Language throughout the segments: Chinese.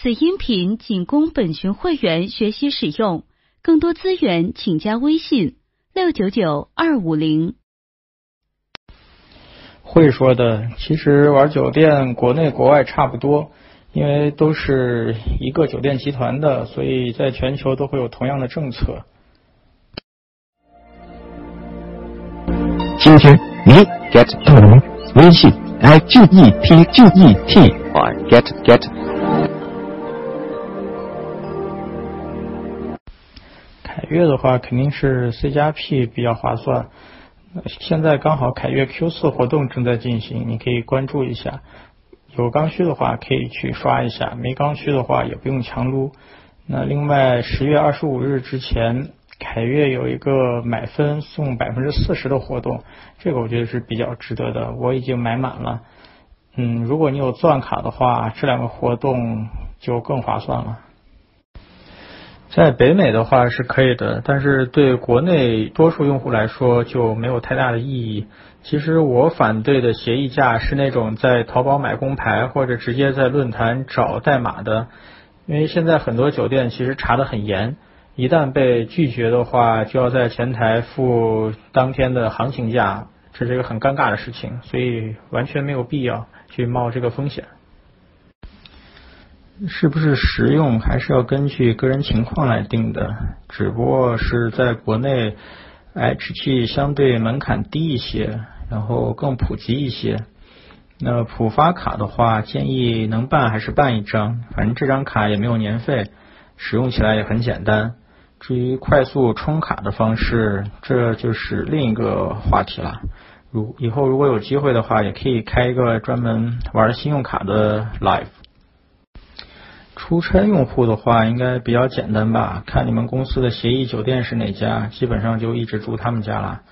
此音频仅供本群会员学习使用，更多资源请加微信六九九二五零。会说的，其实玩酒店，国内国外差不多，因为都是一个酒店集团的，所以在全球都会有同样的政策。今天你 get 到了吗？微信 i g e t g e t y get get。凯悦的话，肯定是 C 加 P 比较划算。现在刚好凯越 Q 四活动正在进行，你可以关注一下。有刚需的话可以去刷一下，没刚需的话也不用强撸。那另外十月二十五日之前，凯越有一个买分送百分之四十的活动，这个我觉得是比较值得的。我已经买满了。嗯，如果你有钻卡的话，这两个活动就更划算了。在北美的话是可以的，但是对国内多数用户来说就没有太大的意义。其实我反对的协议价是那种在淘宝买工牌或者直接在论坛找代码的，因为现在很多酒店其实查的很严，一旦被拒绝的话，就要在前台付当天的行情价，这是一个很尴尬的事情，所以完全没有必要去冒这个风险。是不是实用，还是要根据个人情况来定的。只不过是在国内，HG 相对门槛低一些，然后更普及一些。那普发卡的话，建议能办还是办一张，反正这张卡也没有年费，使用起来也很简单。至于快速充卡的方式，这就是另一个话题了。如以后如果有机会的话，也可以开一个专门玩信用卡的 live。出差用户的话，应该比较简单吧？看你们公司的协议酒店是哪家，基本上就一直住他们家了。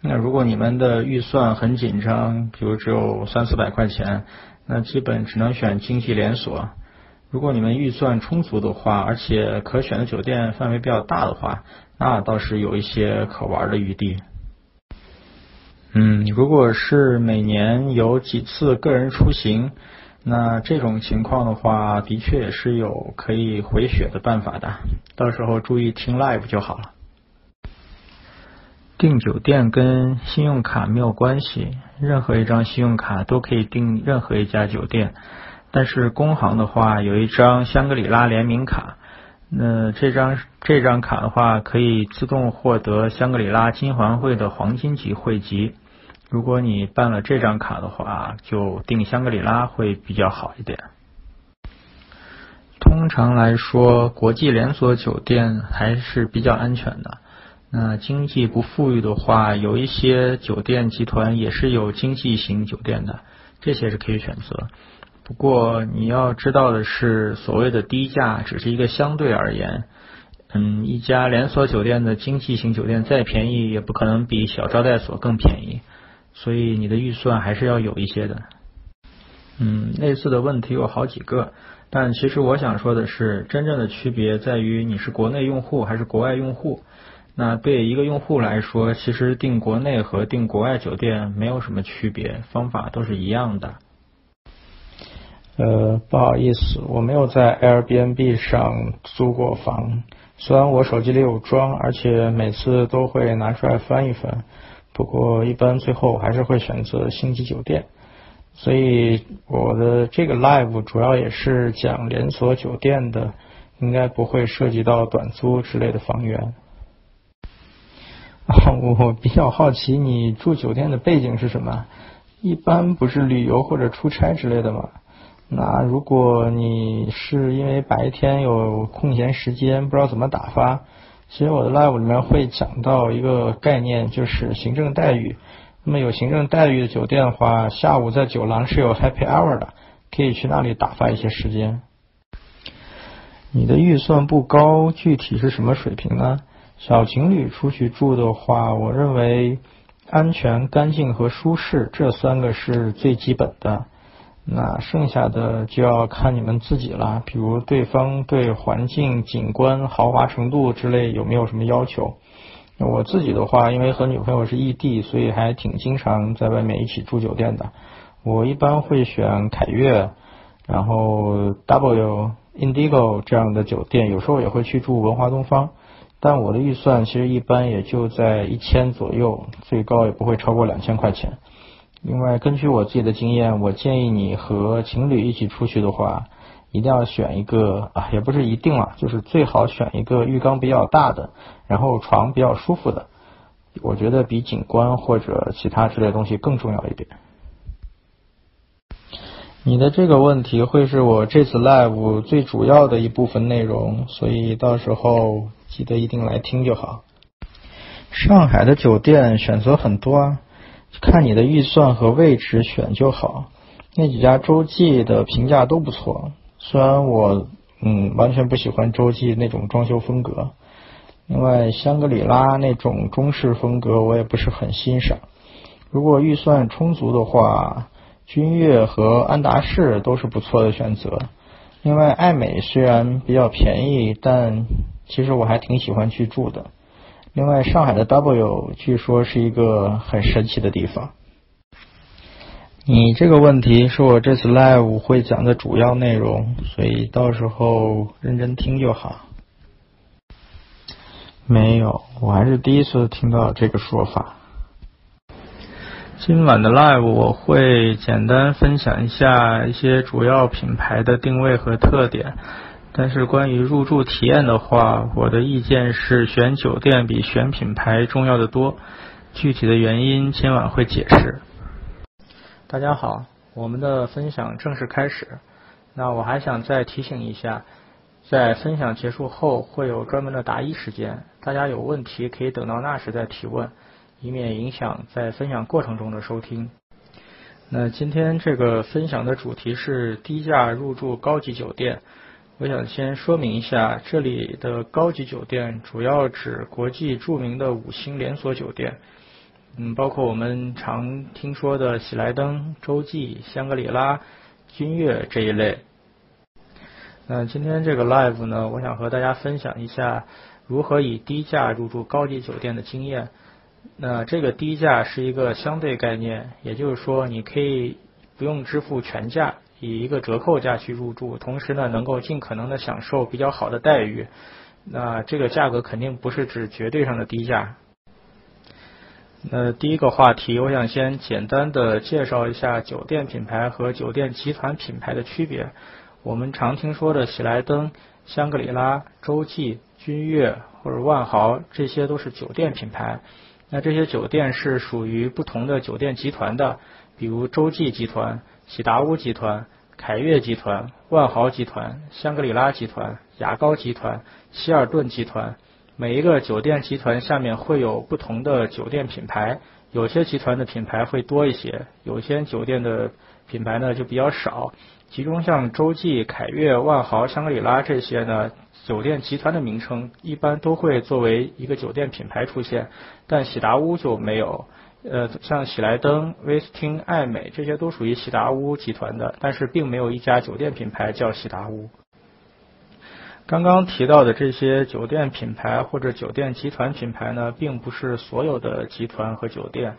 那如果你们的预算很紧张，比如只有三四百块钱，那基本只能选经济连锁。如果你们预算充足的话，而且可选的酒店范围比较大的话，那倒是有一些可玩的余地。嗯，如果是每年有几次个人出行。那这种情况的话，的确也是有可以回血的办法的，到时候注意听 live 就好了。订酒店跟信用卡没有关系，任何一张信用卡都可以订任何一家酒店。但是工行的话有一张香格里拉联名卡，那这张这张卡的话可以自动获得香格里拉金环会的黄金级会籍。如果你办了这张卡的话，就订香格里拉会比较好一点。通常来说，国际连锁酒店还是比较安全的。那经济不富裕的话，有一些酒店集团也是有经济型酒店的，这些是可以选择。不过你要知道的是，所谓的低价只是一个相对而言。嗯，一家连锁酒店的经济型酒店再便宜，也不可能比小招待所更便宜。所以你的预算还是要有一些的。嗯，类似的问题有好几个，但其实我想说的是，真正的区别在于你是国内用户还是国外用户。那对一个用户来说，其实订国内和订国外酒店没有什么区别，方法都是一样的。呃，不好意思，我没有在 Airbnb 上租过房，虽然我手机里有装，而且每次都会拿出来翻一翻。不过一般最后我还是会选择星级酒店，所以我的这个 live 主要也是讲连锁酒店的，应该不会涉及到短租之类的房源。我比较好奇你住酒店的背景是什么？一般不是旅游或者出差之类的吗？那如果你是因为白天有空闲时间，不知道怎么打发？其实我的 live 里面会讲到一个概念，就是行政待遇。那么有行政待遇的酒店的话，下午在酒廊是有 happy hour 的，可以去那里打发一些时间。你的预算不高，具体是什么水平呢？小情侣出去住的话，我认为安全、干净和舒适这三个是最基本的。那剩下的就要看你们自己了，比如对方对环境、景观、豪华程度之类有没有什么要求？我自己的话，因为和女朋友是异地，所以还挺经常在外面一起住酒店的。我一般会选凯悦，然后 W Indigo 这样的酒店，有时候也会去住文华东方。但我的预算其实一般也就在一千左右，最高也不会超过两千块钱。另外，根据我自己的经验，我建议你和情侣一起出去的话，一定要选一个啊，也不是一定了，就是最好选一个浴缸比较大的，然后床比较舒服的。我觉得比景观或者其他之类东西更重要一点。你的这个问题会是我这次 live 最主要的一部分内容，所以到时候。记得一定来听就好。上海的酒店选择很多啊，看你的预算和位置选就好。那几家洲际的评价都不错，虽然我嗯完全不喜欢洲际那种装修风格。另外，香格里拉那种中式风格我也不是很欣赏。如果预算充足的话，君悦和安达仕都是不错的选择。另外，爱美虽然比较便宜，但其实我还挺喜欢去住的。另外，上海的 W 据说是一个很神奇的地方。你这个问题是我这次 live 会讲的主要内容，所以到时候认真听就好。没有，我还是第一次听到这个说法。今晚的 live 我会简单分享一下一些主要品牌的定位和特点。但是关于入住体验的话，我的意见是选酒店比选品牌重要的多。具体的原因今晚会解释。大家好，我们的分享正式开始。那我还想再提醒一下，在分享结束后会有专门的答疑时间，大家有问题可以等到那时再提问，以免影响在分享过程中的收听。那今天这个分享的主题是低价入住高级酒店。我想先说明一下，这里的高级酒店主要指国际著名的五星连锁酒店，嗯，包括我们常听说的喜来登、洲际、香格里拉、君悦这一类。那今天这个 live 呢，我想和大家分享一下如何以低价入住高级酒店的经验。那这个低价是一个相对概念，也就是说，你可以不用支付全价。以一个折扣价去入住，同时呢，能够尽可能的享受比较好的待遇。那这个价格肯定不是指绝对上的低价。那第一个话题，我想先简单的介绍一下酒店品牌和酒店集团品牌的区别。我们常听说的喜来登、香格里拉、洲际、君悦或者万豪，这些都是酒店品牌。那这些酒店是属于不同的酒店集团的，比如洲际集团。喜达屋集团、凯悦集团、万豪集团、香格里拉集团、雅高集团、希尔顿集团，每一个酒店集团下面会有不同的酒店品牌，有些集团的品牌会多一些，有些酒店的品牌呢就比较少。其中像洲际、凯悦、万豪、香格里拉这些呢，酒店集团的名称一般都会作为一个酒店品牌出现，但喜达屋就没有。呃，像喜来登、威斯汀、爱美这些都属于喜达屋集团的，但是并没有一家酒店品牌叫喜达屋。刚刚提到的这些酒店品牌或者酒店集团品牌呢，并不是所有的集团和酒店。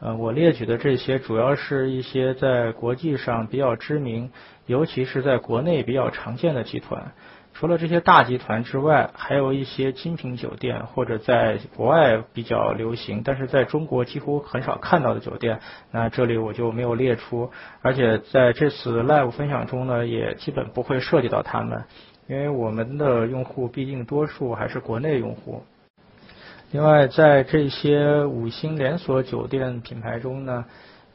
呃，我列举的这些主要是一些在国际上比较知名，尤其是在国内比较常见的集团。除了这些大集团之外，还有一些精品酒店或者在国外比较流行，但是在中国几乎很少看到的酒店，那这里我就没有列出。而且在这次 live 分享中呢，也基本不会涉及到他们，因为我们的用户毕竟多数还是国内用户。另外，在这些五星连锁酒店品牌中呢，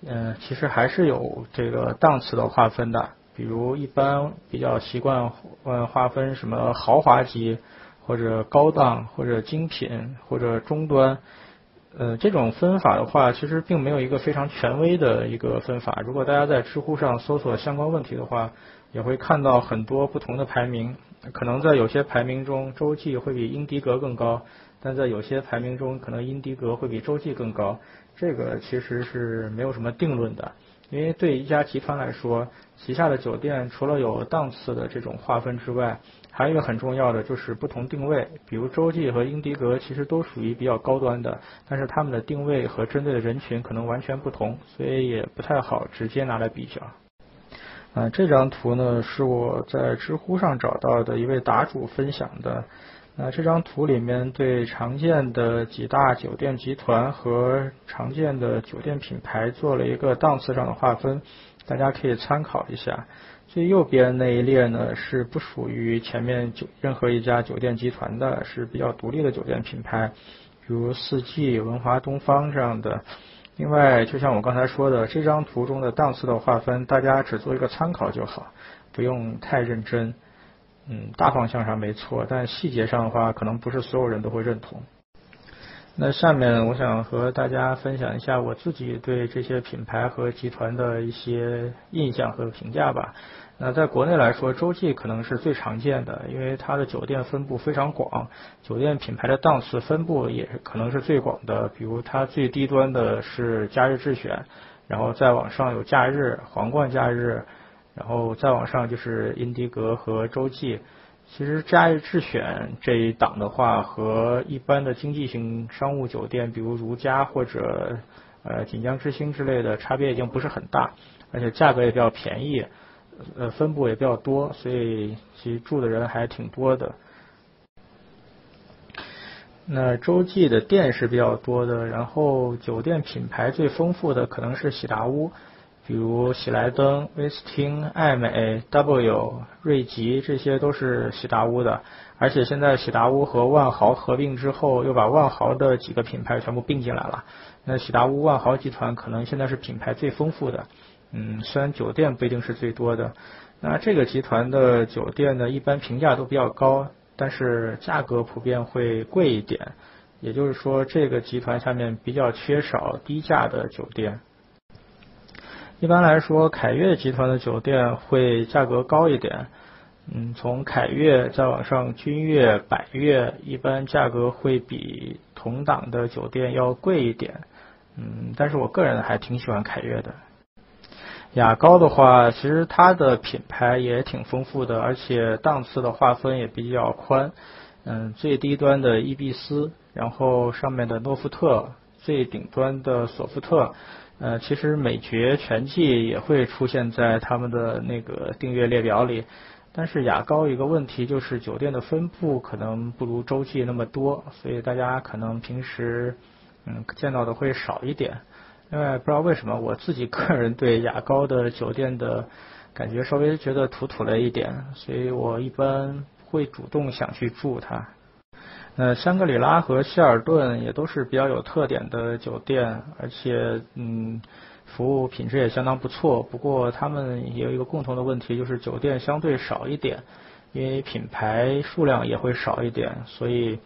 嗯，其实还是有这个档次的划分的。比如一般比较习惯嗯划分什么豪华级或者高档或者精品或者中端，呃这种分法的话，其实并没有一个非常权威的一个分法。如果大家在知乎上搜索相关问题的话，也会看到很多不同的排名。可能在有些排名中，洲际会比英迪格更高，但在有些排名中，可能英迪格会比洲际更高。这个其实是没有什么定论的。因为对一家集团来说，旗下的酒店除了有档次的这种划分之外，还有一个很重要的就是不同定位。比如洲际和英迪格其实都属于比较高端的，但是他们的定位和针对的人群可能完全不同，所以也不太好直接拿来比较。啊，这张图呢是我在知乎上找到的一位答主分享的。那这张图里面对常见的几大酒店集团和常见的酒店品牌做了一个档次上的划分，大家可以参考一下。最右边那一列呢是不属于前面酒任何一家酒店集团的，是比较独立的酒店品牌，如四季、文华东方这样的。另外，就像我刚才说的，这张图中的档次的划分，大家只做一个参考就好，不用太认真。嗯，大方向上没错，但细节上的话，可能不是所有人都会认同。那下面我想和大家分享一下我自己对这些品牌和集团的一些印象和评价吧。那在国内来说，洲际可能是最常见的，因为它的酒店分布非常广，酒店品牌的档次分布也可能是最广的。比如它最低端的是假日智选，然后再往上有假日、皇冠假日，然后再往上就是英迪格和洲际。其实假日智选这一档的话，和一般的经济型商务酒店，比如如家或者呃锦江之星之类的，差别已经不是很大，而且价格也比较便宜。呃，分布也比较多，所以其实住的人还挺多的。那洲际的店是比较多的，然后酒店品牌最丰富的可能是喜达屋，比如喜来登、威斯汀、艾美、W、瑞吉，这些都是喜达屋的。而且现在喜达屋和万豪合并之后，又把万豪的几个品牌全部并进来了。那喜达屋万豪集团可能现在是品牌最丰富的。嗯，虽然酒店不一定是最多的，那这个集团的酒店呢，一般评价都比较高，但是价格普遍会贵一点。也就是说，这个集团下面比较缺少低价的酒店。一般来说，凯悦集团的酒店会价格高一点。嗯，从凯悦再往上，君悦、百悦，一般价格会比同档的酒店要贵一点。嗯，但是我个人还挺喜欢凯悦的。雅高的话，其实它的品牌也挺丰富的，而且档次的划分也比较宽。嗯，最低端的伊比斯，然后上面的诺富特，最顶端的索福特。呃，其实美爵全季也会出现在他们的那个订阅列表里。但是雅高一个问题就是酒店的分布可能不如洲际那么多，所以大家可能平时嗯见到的会少一点。另外，不知道为什么，我自己个人对雅高的酒店的感觉稍微觉得土土了一点，所以我一般会主动想去住它。那香格里拉和希尔顿也都是比较有特点的酒店，而且嗯，服务品质也相当不错。不过他们也有一个共同的问题，就是酒店相对少一点，因为品牌数量也会少一点，所以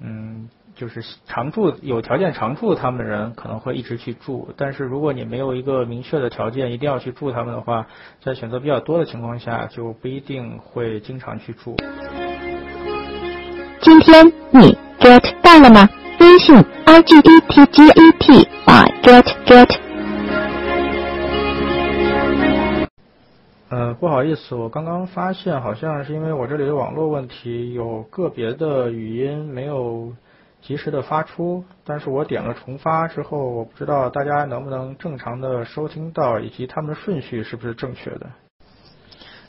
嗯。就是常住有条件常住他们的人可能会一直去住，但是如果你没有一个明确的条件一定要去住他们的话，在选择比较多的情况下就不一定会经常去住。今天你 get 到了吗？微信 i g e t g e t y get get。呃，不好意思，我刚刚发现好像是因为我这里的网络问题，有个别的语音没有。及时的发出，但是我点了重发之后，我不知道大家能不能正常的收听到，以及他们的顺序是不是正确的。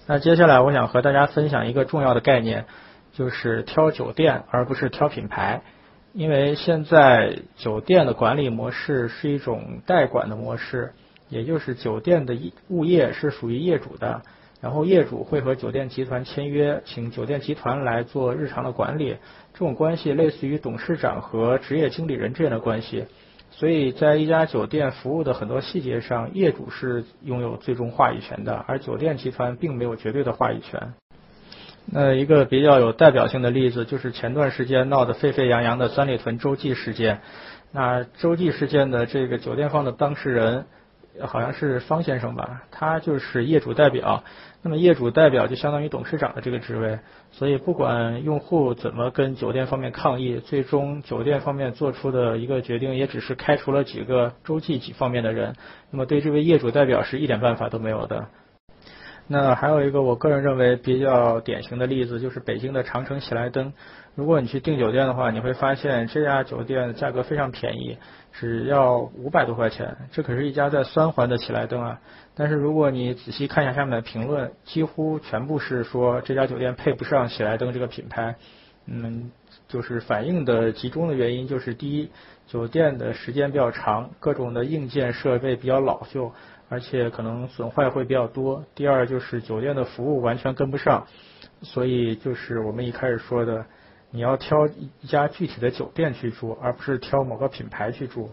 那接下来我想和大家分享一个重要的概念，就是挑酒店而不是挑品牌，因为现在酒店的管理模式是一种代管的模式，也就是酒店的物业是属于业主的。然后业主会和酒店集团签约，请酒店集团来做日常的管理，这种关系类似于董事长和职业经理人之间的关系。所以在一家酒店服务的很多细节上，业主是拥有最终话语权的，而酒店集团并没有绝对的话语权。那一个比较有代表性的例子就是前段时间闹得沸沸扬扬的三里屯洲际事件。那洲际事件的这个酒店方的当事人。好像是方先生吧，他就是业主代表。那么业主代表就相当于董事长的这个职位，所以不管用户怎么跟酒店方面抗议，最终酒店方面做出的一个决定，也只是开除了几个洲际几方面的人。那么对这位业主代表是一点办法都没有的。那还有一个我个人认为比较典型的例子，就是北京的长城喜来登。如果你去订酒店的话，你会发现这家酒店价格非常便宜，只要五百多块钱。这可是一家在三环的喜来登啊！但是如果你仔细看一下下面的评论，几乎全部是说这家酒店配不上喜来登这个品牌。嗯，就是反映的集中的原因就是第一，酒店的时间比较长，各种的硬件设备比较老旧。而且可能损坏会比较多。第二就是酒店的服务完全跟不上，所以就是我们一开始说的，你要挑一家具体的酒店去住，而不是挑某个品牌去住。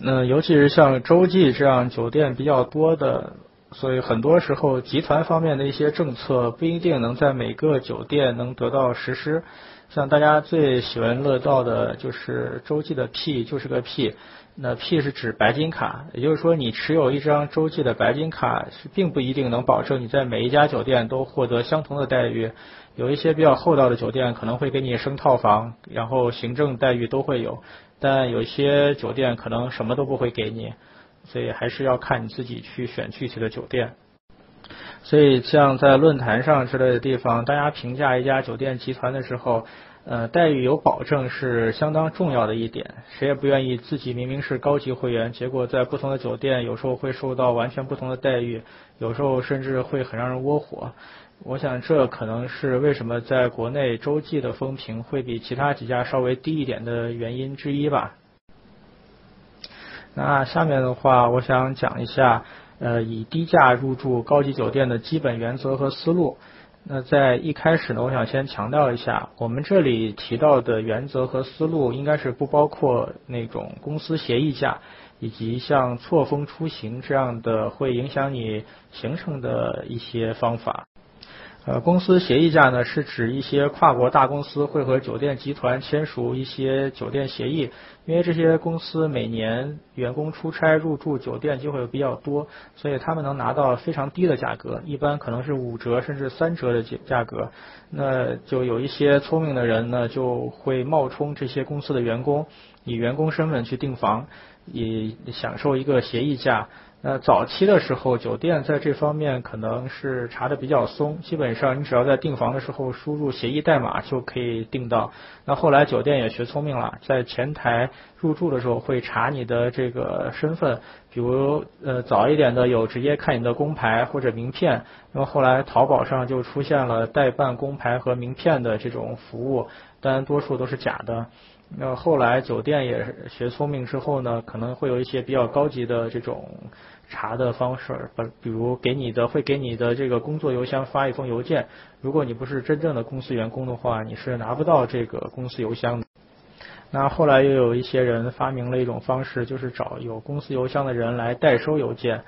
那尤其是像洲际这样酒店比较多的，所以很多时候集团方面的一些政策不一定能在每个酒店能得到实施。像大家最喜闻乐道的就是洲际的 P 就是个 P。那 P 是指白金卡，也就是说，你持有一张洲际的白金卡是并不一定能保证你在每一家酒店都获得相同的待遇。有一些比较厚道的酒店可能会给你升套房，然后行政待遇都会有，但有些酒店可能什么都不会给你，所以还是要看你自己去选具体的酒店。所以像在论坛上之类的地方，大家评价一家酒店集团的时候。呃，待遇有保证是相当重要的一点，谁也不愿意自己明明是高级会员，结果在不同的酒店有时候会受到完全不同的待遇，有时候甚至会很让人窝火。我想这可能是为什么在国内洲际的风评会比其他几家稍微低一点的原因之一吧。那下面的话，我想讲一下，呃，以低价入住高级酒店的基本原则和思路。那在一开始呢，我想先强调一下，我们这里提到的原则和思路，应该是不包括那种公司协议价，以及像错峰出行这样的会影响你行程的一些方法。呃，公司协议价呢，是指一些跨国大公司会和酒店集团签署一些酒店协议，因为这些公司每年员工出差入住酒店就会比较多，所以他们能拿到非常低的价格，一般可能是五折甚至三折的价价格。那就有一些聪明的人呢，就会冒充这些公司的员工，以员工身份去订房，以享受一个协议价。那早期的时候，酒店在这方面可能是查的比较松，基本上你只要在订房的时候输入协议代码就可以订到。那后来酒店也学聪明了，在前台入住的时候会查你的这个身份，比如呃早一点的有直接看你的工牌或者名片，那么后来淘宝上就出现了代办工牌和名片的这种服务，但多数都是假的。那后来酒店也学聪明之后呢，可能会有一些比较高级的这种。查的方式，比比如给你的会给你的这个工作邮箱发一封邮件，如果你不是真正的公司员工的话，你是拿不到这个公司邮箱的。那后来又有一些人发明了一种方式，就是找有公司邮箱的人来代收邮件。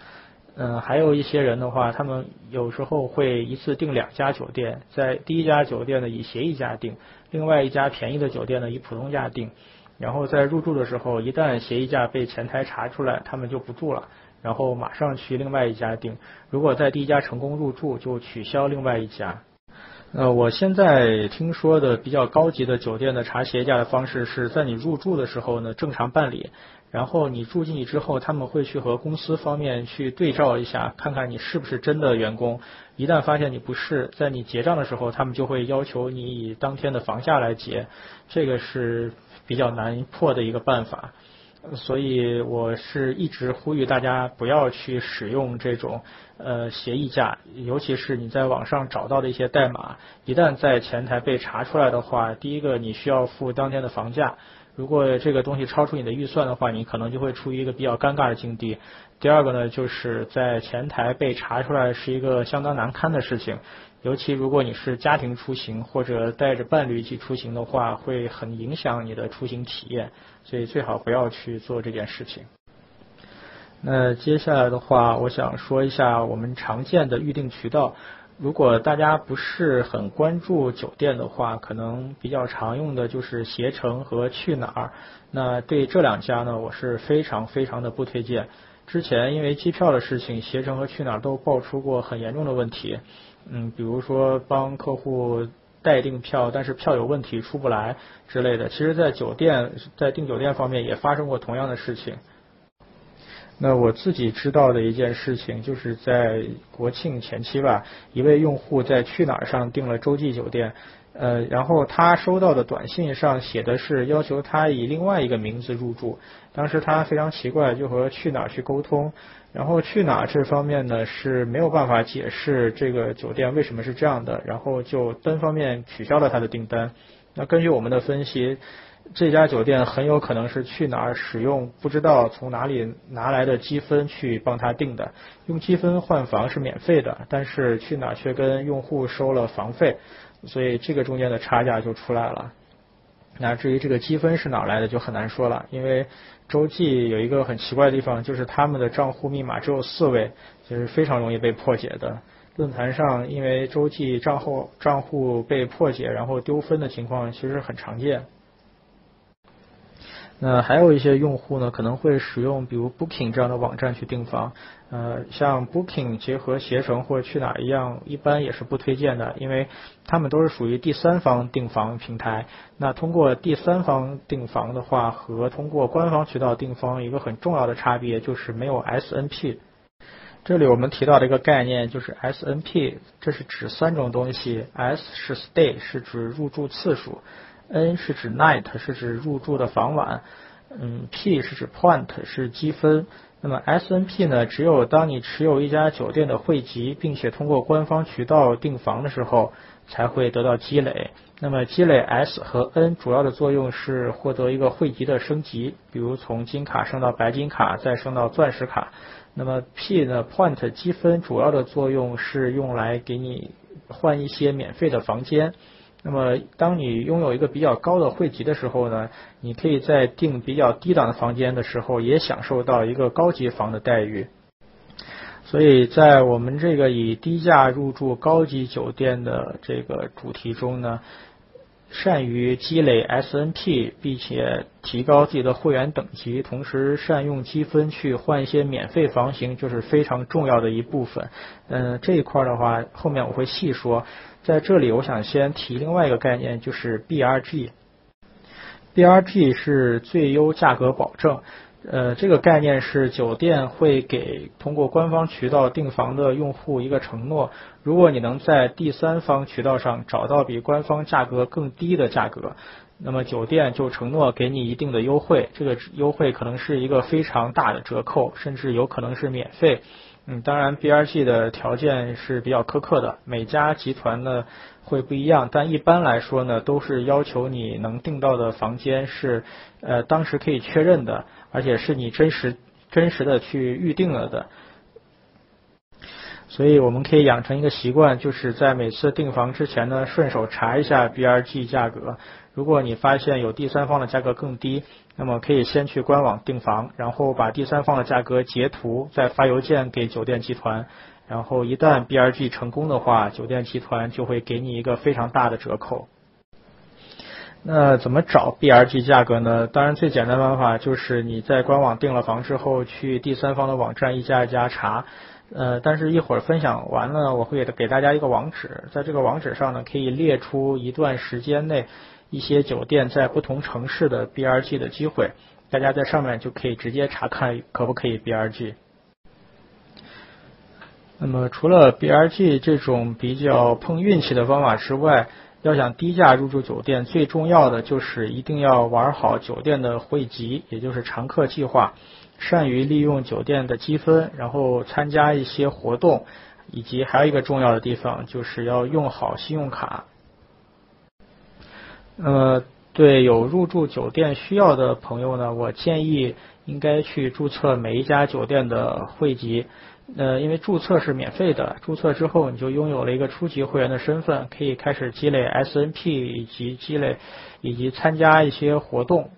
嗯，还有一些人的话，他们有时候会一次订两家酒店，在第一家酒店呢以协议价订，另外一家便宜的酒店呢以普通价订，然后在入住的时候，一旦协议价被前台查出来，他们就不住了。然后马上去另外一家订，如果在第一家成功入住，就取消另外一家。呃，我现在听说的比较高级的酒店的查鞋架的方式是在你入住的时候呢正常办理，然后你住进去之后，他们会去和公司方面去对照一下，看看你是不是真的员工。一旦发现你不是，在你结账的时候，他们就会要求你以当天的房价来结，这个是比较难破的一个办法。所以我是一直呼吁大家不要去使用这种呃协议价，尤其是你在网上找到的一些代码，一旦在前台被查出来的话，第一个你需要付当天的房价，如果这个东西超出你的预算的话，你可能就会处于一个比较尴尬的境地。第二个呢，就是在前台被查出来是一个相当难堪的事情。尤其如果你是家庭出行或者带着伴侣一起出行的话，会很影响你的出行体验，所以最好不要去做这件事情。那接下来的话，我想说一下我们常见的预订渠道。如果大家不是很关注酒店的话，可能比较常用的就是携程和去哪儿。那对这两家呢，我是非常非常的不推荐。之前因为机票的事情，携程和去哪儿都爆出过很严重的问题。嗯，比如说帮客户代订票，但是票有问题出不来之类的。其实，在酒店在订酒店方面也发生过同样的事情。那我自己知道的一件事情，就是在国庆前期吧，一位用户在去哪儿上订了洲际酒店，呃，然后他收到的短信上写的是要求他以另外一个名字入住。当时他非常奇怪，就和去哪儿去沟通，然后去哪儿这方面呢是没有办法解释这个酒店为什么是这样的，然后就单方面取消了他的订单。那根据我们的分析。这家酒店很有可能是去哪儿使用不知道从哪里拿来的积分去帮他订的，用积分换房是免费的，但是去哪儿却跟用户收了房费，所以这个中间的差价就出来了。那至于这个积分是哪来的就很难说了，因为洲际有一个很奇怪的地方，就是他们的账户密码只有四位，就是非常容易被破解的。论坛上因为洲际账户账户被破解然后丢分的情况其实很常见。那还有一些用户呢，可能会使用比如 Booking 这样的网站去订房。呃，像 Booking 结合携程或者去哪儿一样，一般也是不推荐的，因为他们都是属于第三方订房平台。那通过第三方订房的话，和通过官方渠道订房一个很重要的差别就是没有 SNP。这里我们提到的一个概念就是 SNP，这是指三种东西：S 是 Stay，是指入住次数。N 是指 night，是指入住的房晚，嗯，P 是指 point，是积分。那么 SNP 呢？只有当你持有一家酒店的会籍，并且通过官方渠道订房的时候，才会得到积累。那么积累 S 和 N 主要的作用是获得一个会籍的升级，比如从金卡升到白金卡，再升到钻石卡。那么 P 呢？point 积分主要的作用是用来给你换一些免费的房间。那么，当你拥有一个比较高的汇集的时候呢，你可以在订比较低档的房间的时候，也享受到一个高级房的待遇。所以在我们这个以低价入住高级酒店的这个主题中呢。善于积累 SNP，并且提高自己的会员等级，同时善用积分去换一些免费房型，就是非常重要的一部分。嗯，这一块的话，后面我会细说。在这里，我想先提另外一个概念，就是 BRG。BRG 是最优价格保证。呃，这个概念是酒店会给通过官方渠道订房的用户一个承诺：如果你能在第三方渠道上找到比官方价格更低的价格，那么酒店就承诺给你一定的优惠。这个优惠可能是一个非常大的折扣，甚至有可能是免费。嗯，当然，BRG 的条件是比较苛刻的，每家集团呢会不一样，但一般来说呢，都是要求你能订到的房间是呃当时可以确认的。而且是你真实真实的去预定了的，所以我们可以养成一个习惯，就是在每次订房之前呢，顺手查一下 BRG 价格。如果你发现有第三方的价格更低，那么可以先去官网订房，然后把第三方的价格截图，再发邮件给酒店集团。然后一旦 BRG 成功的话，酒店集团就会给你一个非常大的折扣。那怎么找 BRG 价格呢？当然，最简单的方法就是你在官网订了房之后，去第三方的网站一家一家查。呃，但是一会儿分享完了，我会给大家一个网址，在这个网址上呢，可以列出一段时间内一些酒店在不同城市的 BRG 的机会，大家在上面就可以直接查看可不可以 BRG。那么，除了 BRG 这种比较碰运气的方法之外，要想低价入住酒店，最重要的就是一定要玩好酒店的会籍，也就是常客计划，善于利用酒店的积分，然后参加一些活动，以及还有一个重要的地方，就是要用好信用卡。那么，对有入住酒店需要的朋友呢，我建议应该去注册每一家酒店的会籍。呃，因为注册是免费的，注册之后你就拥有了一个初级会员的身份，可以开始积累 SNP 以及积累以及参加一些活动。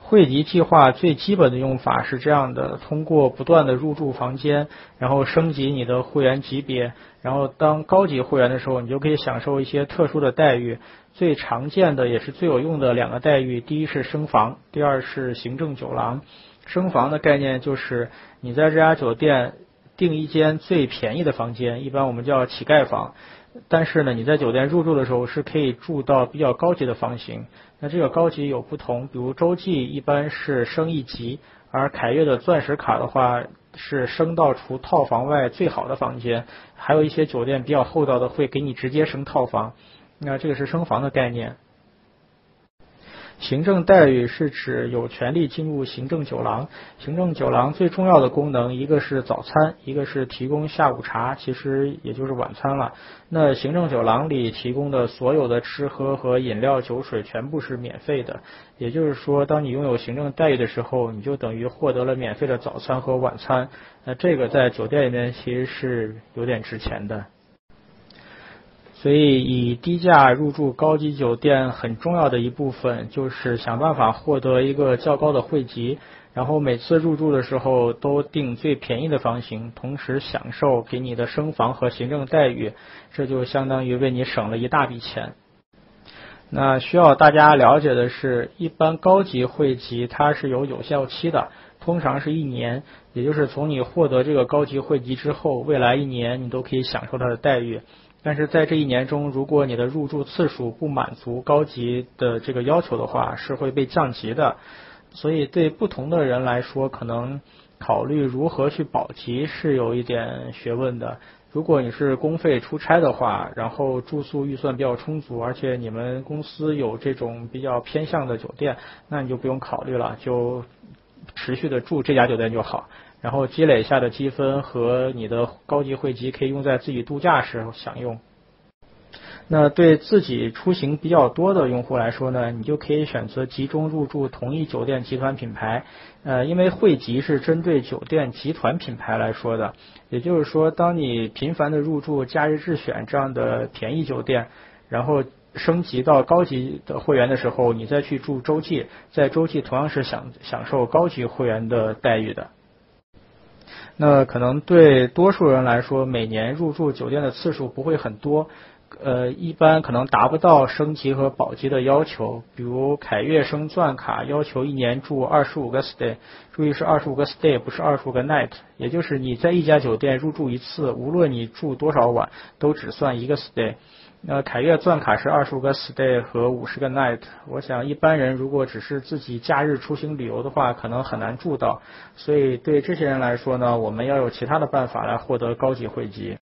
汇集计划最基本的用法是这样的：通过不断的入住房间，然后升级你的会员级别，然后当高级会员的时候，你就可以享受一些特殊的待遇。最常见的也是最有用的两个待遇，第一是升房，第二是行政酒廊。升房的概念就是，你在这家酒店订一间最便宜的房间，一般我们叫乞丐房。但是呢，你在酒店入住的时候是可以住到比较高级的房型。那这个高级有不同，比如洲际一般是升一级，而凯悦的钻石卡的话是升到除套房外最好的房间，还有一些酒店比较厚道的会给你直接升套房，那这个是升房的概念。行政待遇是指有权利进入行政酒廊。行政酒廊最重要的功能，一个是早餐，一个是提供下午茶，其实也就是晚餐了。那行政酒廊里提供的所有的吃喝和饮料、酒水全部是免费的。也就是说，当你拥有行政待遇的时候，你就等于获得了免费的早餐和晚餐。那这个在酒店里面其实是有点值钱的。所以，以低价入住高级酒店很重要的一部分，就是想办法获得一个较高的会籍，然后每次入住的时候都订最便宜的房型，同时享受给你的升房和行政待遇，这就相当于为你省了一大笔钱。那需要大家了解的是，一般高级会籍它是有有效期的，通常是一年，也就是从你获得这个高级会籍之后，未来一年你都可以享受它的待遇。但是在这一年中，如果你的入住次数不满足高级的这个要求的话，是会被降级的。所以对不同的人来说，可能考虑如何去保级是有一点学问的。如果你是公费出差的话，然后住宿预算比较充足，而且你们公司有这种比较偏向的酒店，那你就不用考虑了，就持续的住这家酒店就好。然后积累下的积分和你的高级会籍可以用在自己度假时享用。那对自己出行比较多的用户来说呢，你就可以选择集中入住同一酒店集团品牌。呃，因为会籍是针对酒店集团品牌来说的，也就是说，当你频繁的入住假日智选这样的便宜酒店，然后升级到高级的会员的时候，你再去住洲际，在洲际同样是享享受高级会员的待遇的。那可能对多数人来说，每年入住酒店的次数不会很多，呃，一般可能达不到升级和保级的要求。比如凯悦升钻卡要求一年住二十五个 stay，注意是二十五个 stay，不是二十五个 night，也就是你在一家酒店入住一次，无论你住多少晚，都只算一个 stay。那凯悦钻卡是二十五个 stay 和五十个 night，我想一般人如果只是自己假日出行旅游的话，可能很难住到。所以对这些人来说呢，我们要有其他的办法来获得高级会籍。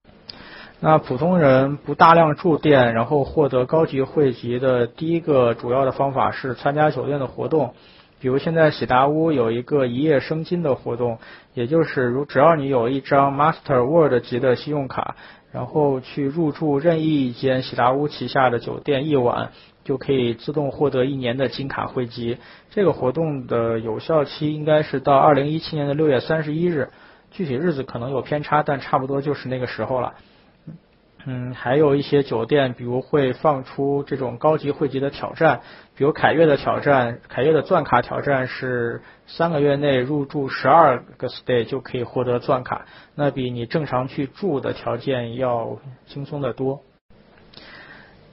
那普通人不大量住店，然后获得高级会籍的第一个主要的方法是参加酒店的活动。比如现在喜达屋有一个一夜升金的活动，也就是如只要你有一张 Master World 级的信用卡。然后去入住任意一间喜达屋旗下的酒店一晚，就可以自动获得一年的金卡汇集。这个活动的有效期应该是到二零一七年的六月三十一日，具体日子可能有偏差，但差不多就是那个时候了。嗯，还有一些酒店，比如会放出这种高级会籍的挑战，比如凯悦的挑战，凯悦的钻卡挑战是三个月内入住十二个 stay 就可以获得钻卡，那比你正常去住的条件要轻松的多。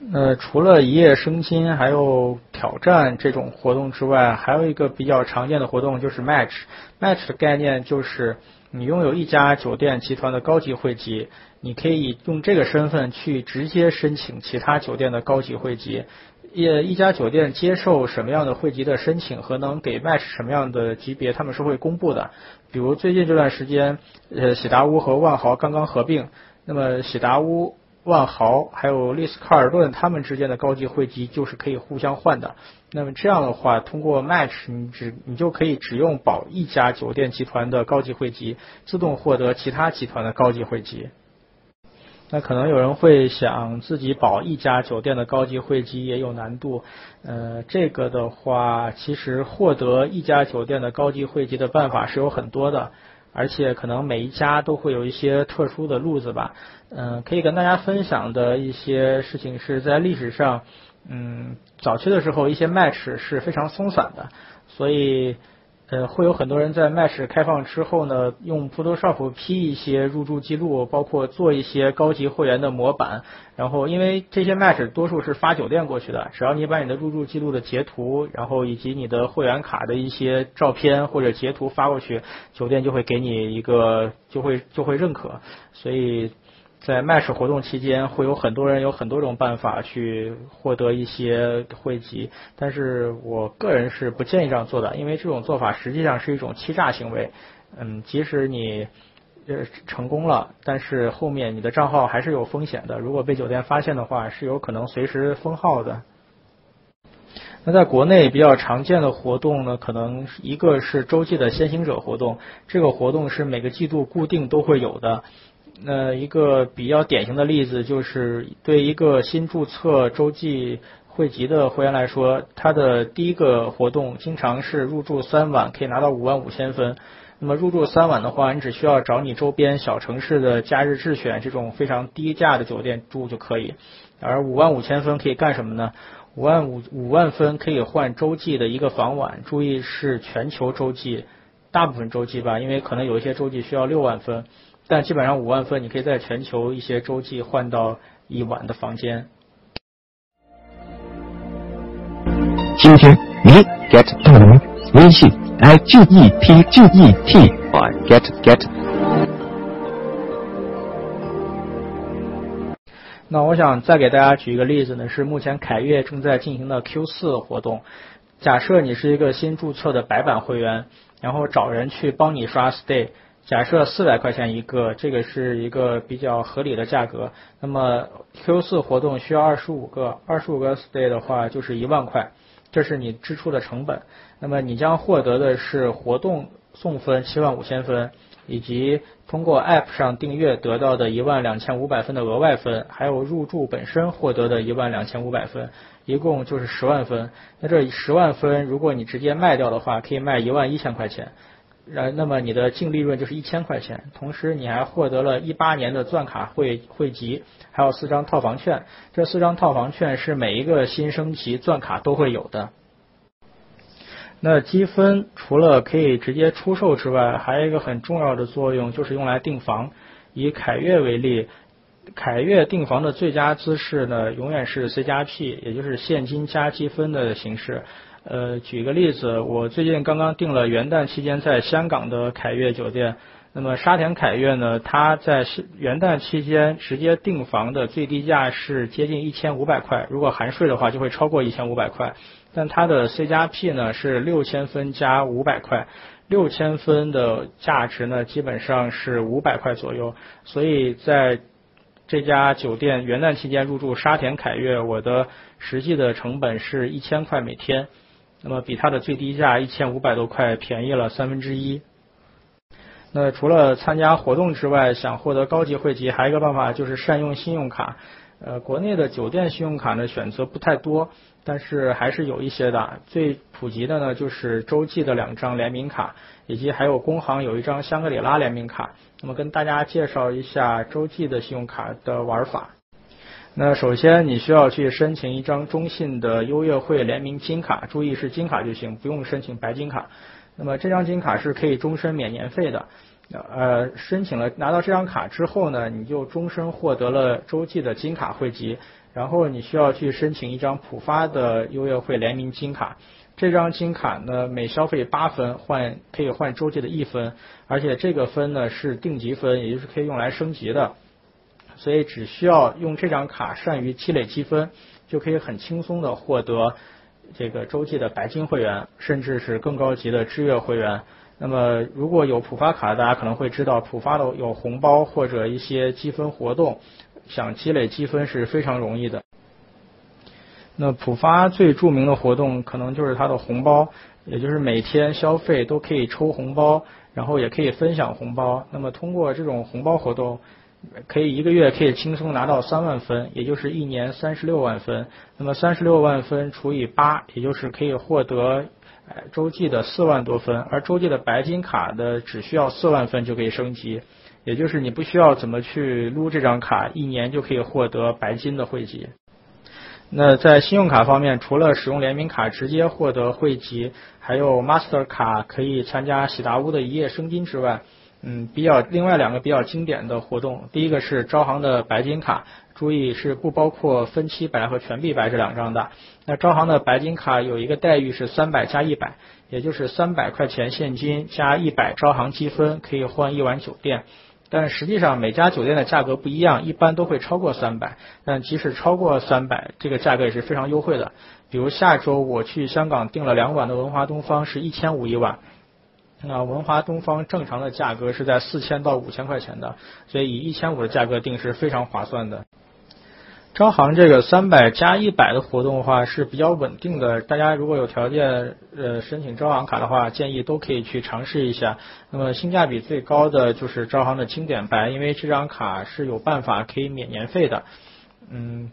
那除了一夜升金还有挑战这种活动之外，还有一个比较常见的活动就是 match。match 的概念就是你拥有一家酒店集团的高级会籍。你可以用这个身份去直接申请其他酒店的高级会籍，一一家酒店接受什么样的会籍的申请和能给 match 什么样的级别，他们是会公布的。比如最近这段时间，呃，喜达屋和万豪刚刚合并，那么喜达屋、万豪还有丽思卡尔顿他们之间的高级会籍就是可以互相换的。那么这样的话，通过 match，你只你就可以只用保一家酒店集团的高级会籍，自动获得其他集团的高级会籍。那可能有人会想，自己保一家酒店的高级会籍也有难度。呃，这个的话，其实获得一家酒店的高级会籍的办法是有很多的，而且可能每一家都会有一些特殊的路子吧。嗯，可以跟大家分享的一些事情是在历史上，嗯，早期的时候一些 match 是非常松散的，所以。呃，会有很多人在 Match 开放之后呢，用 Photoshop P 一些入住记录，包括做一些高级会员的模板。然后，因为这些 Match 多数是发酒店过去的，只要你把你的入住记录的截图，然后以及你的会员卡的一些照片或者截图发过去，酒店就会给你一个，就会就会认可。所以，在 Match 活动期间，会有很多人有很多种办法去获得一些汇集，但是我个人是不建议这样做的，因为这种做法实际上是一种欺诈行为。嗯，即使你呃成功了，但是后面你的账号还是有风险的。如果被酒店发现的话，是有可能随时封号的。那在国内比较常见的活动呢，可能一个是洲际的先行者活动，这个活动是每个季度固定都会有的。那一个比较典型的例子就是，对一个新注册洲际汇集的会员来说，他的第一个活动经常是入住三晚可以拿到五万五千分。那么入住三晚的话，你只需要找你周边小城市的假日智选这种非常低价的酒店住就可以。而五万五千分可以干什么呢？五万五五万分可以换洲际的一个房晚，注意是全球洲际，大部分洲际吧，因为可能有一些洲际需要六万分。但基本上五万分，你可以在全球一些洲际换到一晚的房间。今天你 get 到了吗？微信 i g e t g e t i get get。那我想再给大家举一个例子呢，是目前凯悦正在进行的 Q 四活动。假设你是一个新注册的白板会员，然后找人去帮你刷 stay。假设四百块钱一个，这个是一个比较合理的价格。那么 Q 四活动需要二十五个，二十五个 stay 的话就是一万块，这是你支出的成本。那么你将获得的是活动送分七万五千分，以及通过 App 上订阅得到的一万两千五百分的额外分，还有入住本身获得的一万两千五百分，一共就是十万分。那这十万分，如果你直接卖掉的话，可以卖一万一千块钱。然，那么你的净利润就是一千块钱，同时你还获得了一八年的钻卡汇汇集，还有四张套房券。这四张套房券是每一个新升级钻卡都会有的。那积分除了可以直接出售之外，还有一个很重要的作用就是用来订房。以凯悦为例，凯悦订房的最佳姿势呢，永远是 C 加 P，也就是现金加积分的形式。呃，举个例子，我最近刚刚订了元旦期间在香港的凯悦酒店。那么沙田凯悦呢，它在元旦期间直接订房的最低价是接近一千五百块，如果含税的话就会超过一千五百块。但它的 C 加 P 呢是六千分加五百块，六千分的价值呢基本上是五百块左右。所以在这家酒店元旦期间入住沙田凯悦，我的实际的成本是一千块每天。那么比它的最低价一千五百多块便宜了三分之一。那除了参加活动之外，想获得高级会籍，还有一个办法就是善用信用卡。呃，国内的酒店信用卡呢选择不太多，但是还是有一些的。最普及的呢就是洲际的两张联名卡，以及还有工行有一张香格里拉联名卡。那么跟大家介绍一下洲际的信用卡的玩法。那首先你需要去申请一张中信的优越会联名金卡，注意是金卡就行，不用申请白金卡。那么这张金卡是可以终身免年费的。呃，申请了拿到这张卡之后呢，你就终身获得了洲际的金卡汇集。然后你需要去申请一张浦发的优越会联名金卡，这张金卡呢每消费八分换可以换洲际的一分，而且这个分呢是定级分，也就是可以用来升级的。所以只需要用这张卡善于积累积分，就可以很轻松的获得这个洲际的白金会员，甚至是更高级的知悦会员。那么如果有浦发卡，大家可能会知道浦发的有红包或者一些积分活动，想积累积分是非常容易的。那浦发最著名的活动可能就是它的红包，也就是每天消费都可以抽红包，然后也可以分享红包。那么通过这种红包活动。可以一个月可以轻松拿到三万分，也就是一年三十六万分。那么三十六万分除以八，也就是可以获得洲际的四万多分。而洲际的白金卡的只需要四万分就可以升级，也就是你不需要怎么去撸这张卡，一年就可以获得白金的汇集。那在信用卡方面，除了使用联名卡直接获得汇集，还有 Master 卡可以参加喜达屋的一夜升金之外。嗯，比较另外两个比较经典的活动，第一个是招行的白金卡，注意是不包括分期白和全币白这两张的。那招行的白金卡有一个待遇是三百加一百，也就是三百块钱现金加一百招行积分可以换一晚酒店。但实际上每家酒店的价格不一样，一般都会超过三百。但即使超过三百，这个价格也是非常优惠的。比如下周我去香港订了两晚的文华东方，是一千五一晚。那文华东方正常的价格是在四千到五千块钱的，所以以一千五的价格定是非常划算的。招行这个三百加一百的活动的话是比较稳定的，大家如果有条件呃申请招行卡的话，建议都可以去尝试一下。那么性价比最高的就是招行的经典白，因为这张卡是有办法可以免年费的。嗯，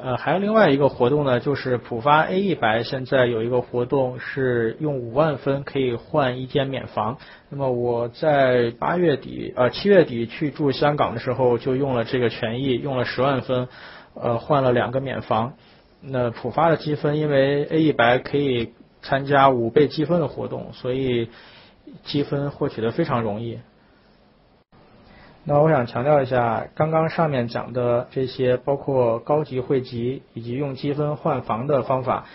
呃，还有另外一个活动呢，就是浦发 A 一白现在有一个活动是用五万分可以换一间免房。那么我在八月底呃七月底去住香港的时候就用了这个权益，用了十万分。呃，换了两个免房。那浦发的积分，因为 A 一白可以参加五倍积分的活动，所以积分获取的非常容易。那我想强调一下，刚刚上面讲的这些，包括高级会籍以及用积分换房的方法，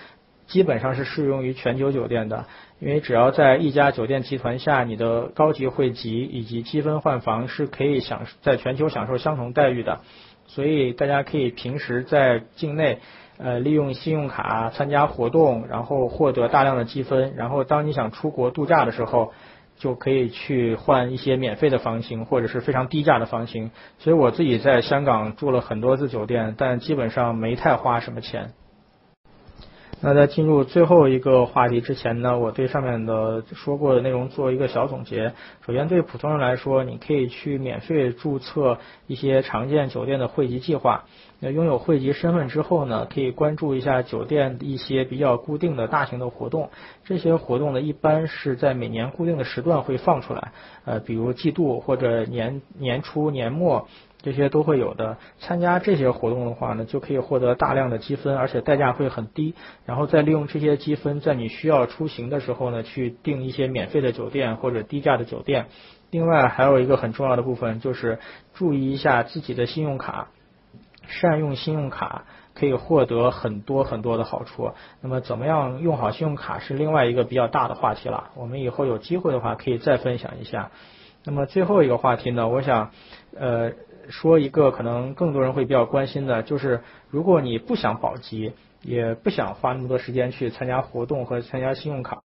基本上是适用于全球酒店的。因为只要在一家酒店集团下，你的高级会籍以及积分换房是可以享在全球享受相同待遇的。所以大家可以平时在境内，呃，利用信用卡参加活动，然后获得大量的积分，然后当你想出国度假的时候，就可以去换一些免费的房型或者是非常低价的房型。所以我自己在香港住了很多次酒店，但基本上没太花什么钱。那在进入最后一个话题之前呢，我对上面的说过的内容做一个小总结。首先，对普通人来说，你可以去免费注册一些常见酒店的会籍计划。那拥有会籍身份之后呢，可以关注一下酒店一些比较固定的大型的活动。这些活动呢，一般是在每年固定的时段会放出来，呃，比如季度或者年年初、年末。这些都会有的。参加这些活动的话呢，就可以获得大量的积分，而且代价会很低。然后再利用这些积分，在你需要出行的时候呢，去订一些免费的酒店或者低价的酒店。另外还有一个很重要的部分，就是注意一下自己的信用卡，善用信用卡可以获得很多很多的好处。那么怎么样用好信用卡是另外一个比较大的话题了。我们以后有机会的话可以再分享一下。那么最后一个话题呢，我想呃。说一个可能更多人会比较关心的，就是如果你不想保级，也不想花那么多时间去参加活动和参加信用卡，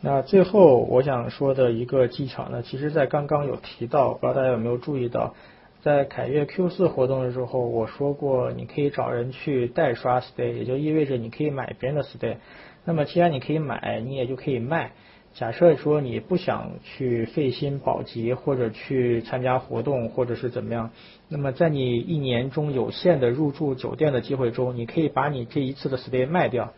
那最后我想说的一个技巧呢，其实在刚刚有提到，不知道大家有没有注意到，在凯悦 Q 四活动的时候，我说过你可以找人去代刷 stay，也就意味着你可以买别人的 stay。那么既然你可以买，你也就可以卖。假设说你不想去费心保级，或者去参加活动，或者是怎么样，那么在你一年中有限的入住酒店的机会中，你可以把你这一次的 stay 卖掉。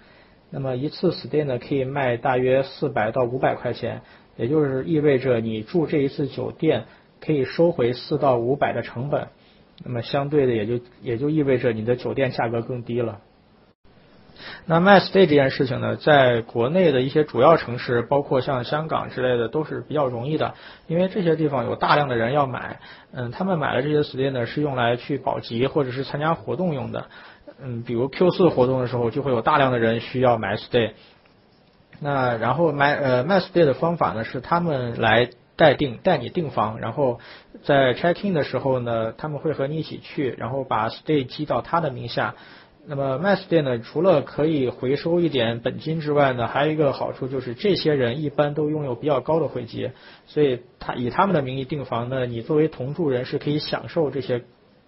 那么一次 stay 呢，可以卖大约四百到五百块钱，也就是意味着你住这一次酒店可以收回四到五百的成本。那么相对的，也就也就意味着你的酒店价格更低了。那卖 stay 这件事情呢，在国内的一些主要城市，包括像香港之类的，都是比较容易的，因为这些地方有大量的人要买。嗯，他们买了这些 stay 呢，是用来去保级或者是参加活动用的。嗯，比如 Q 四活动的时候，就会有大量的人需要买 stay。那然后买呃卖 stay 的方法呢，是他们来代订带你订房，然后在 check in 的时候呢，他们会和你一起去，然后把 stay 寄到他的名下。那么 m a s 店呢，除了可以回收一点本金之外呢，还有一个好处就是，这些人一般都拥有比较高的会籍，所以他以他们的名义订房呢，你作为同住人是可以享受这些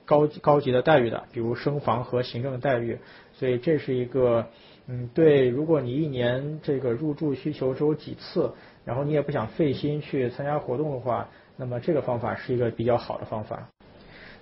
高高级的待遇的，比如升房和行政待遇。所以这是一个，嗯，对，如果你一年这个入住需求只有几次，然后你也不想费心去参加活动的话，那么这个方法是一个比较好的方法。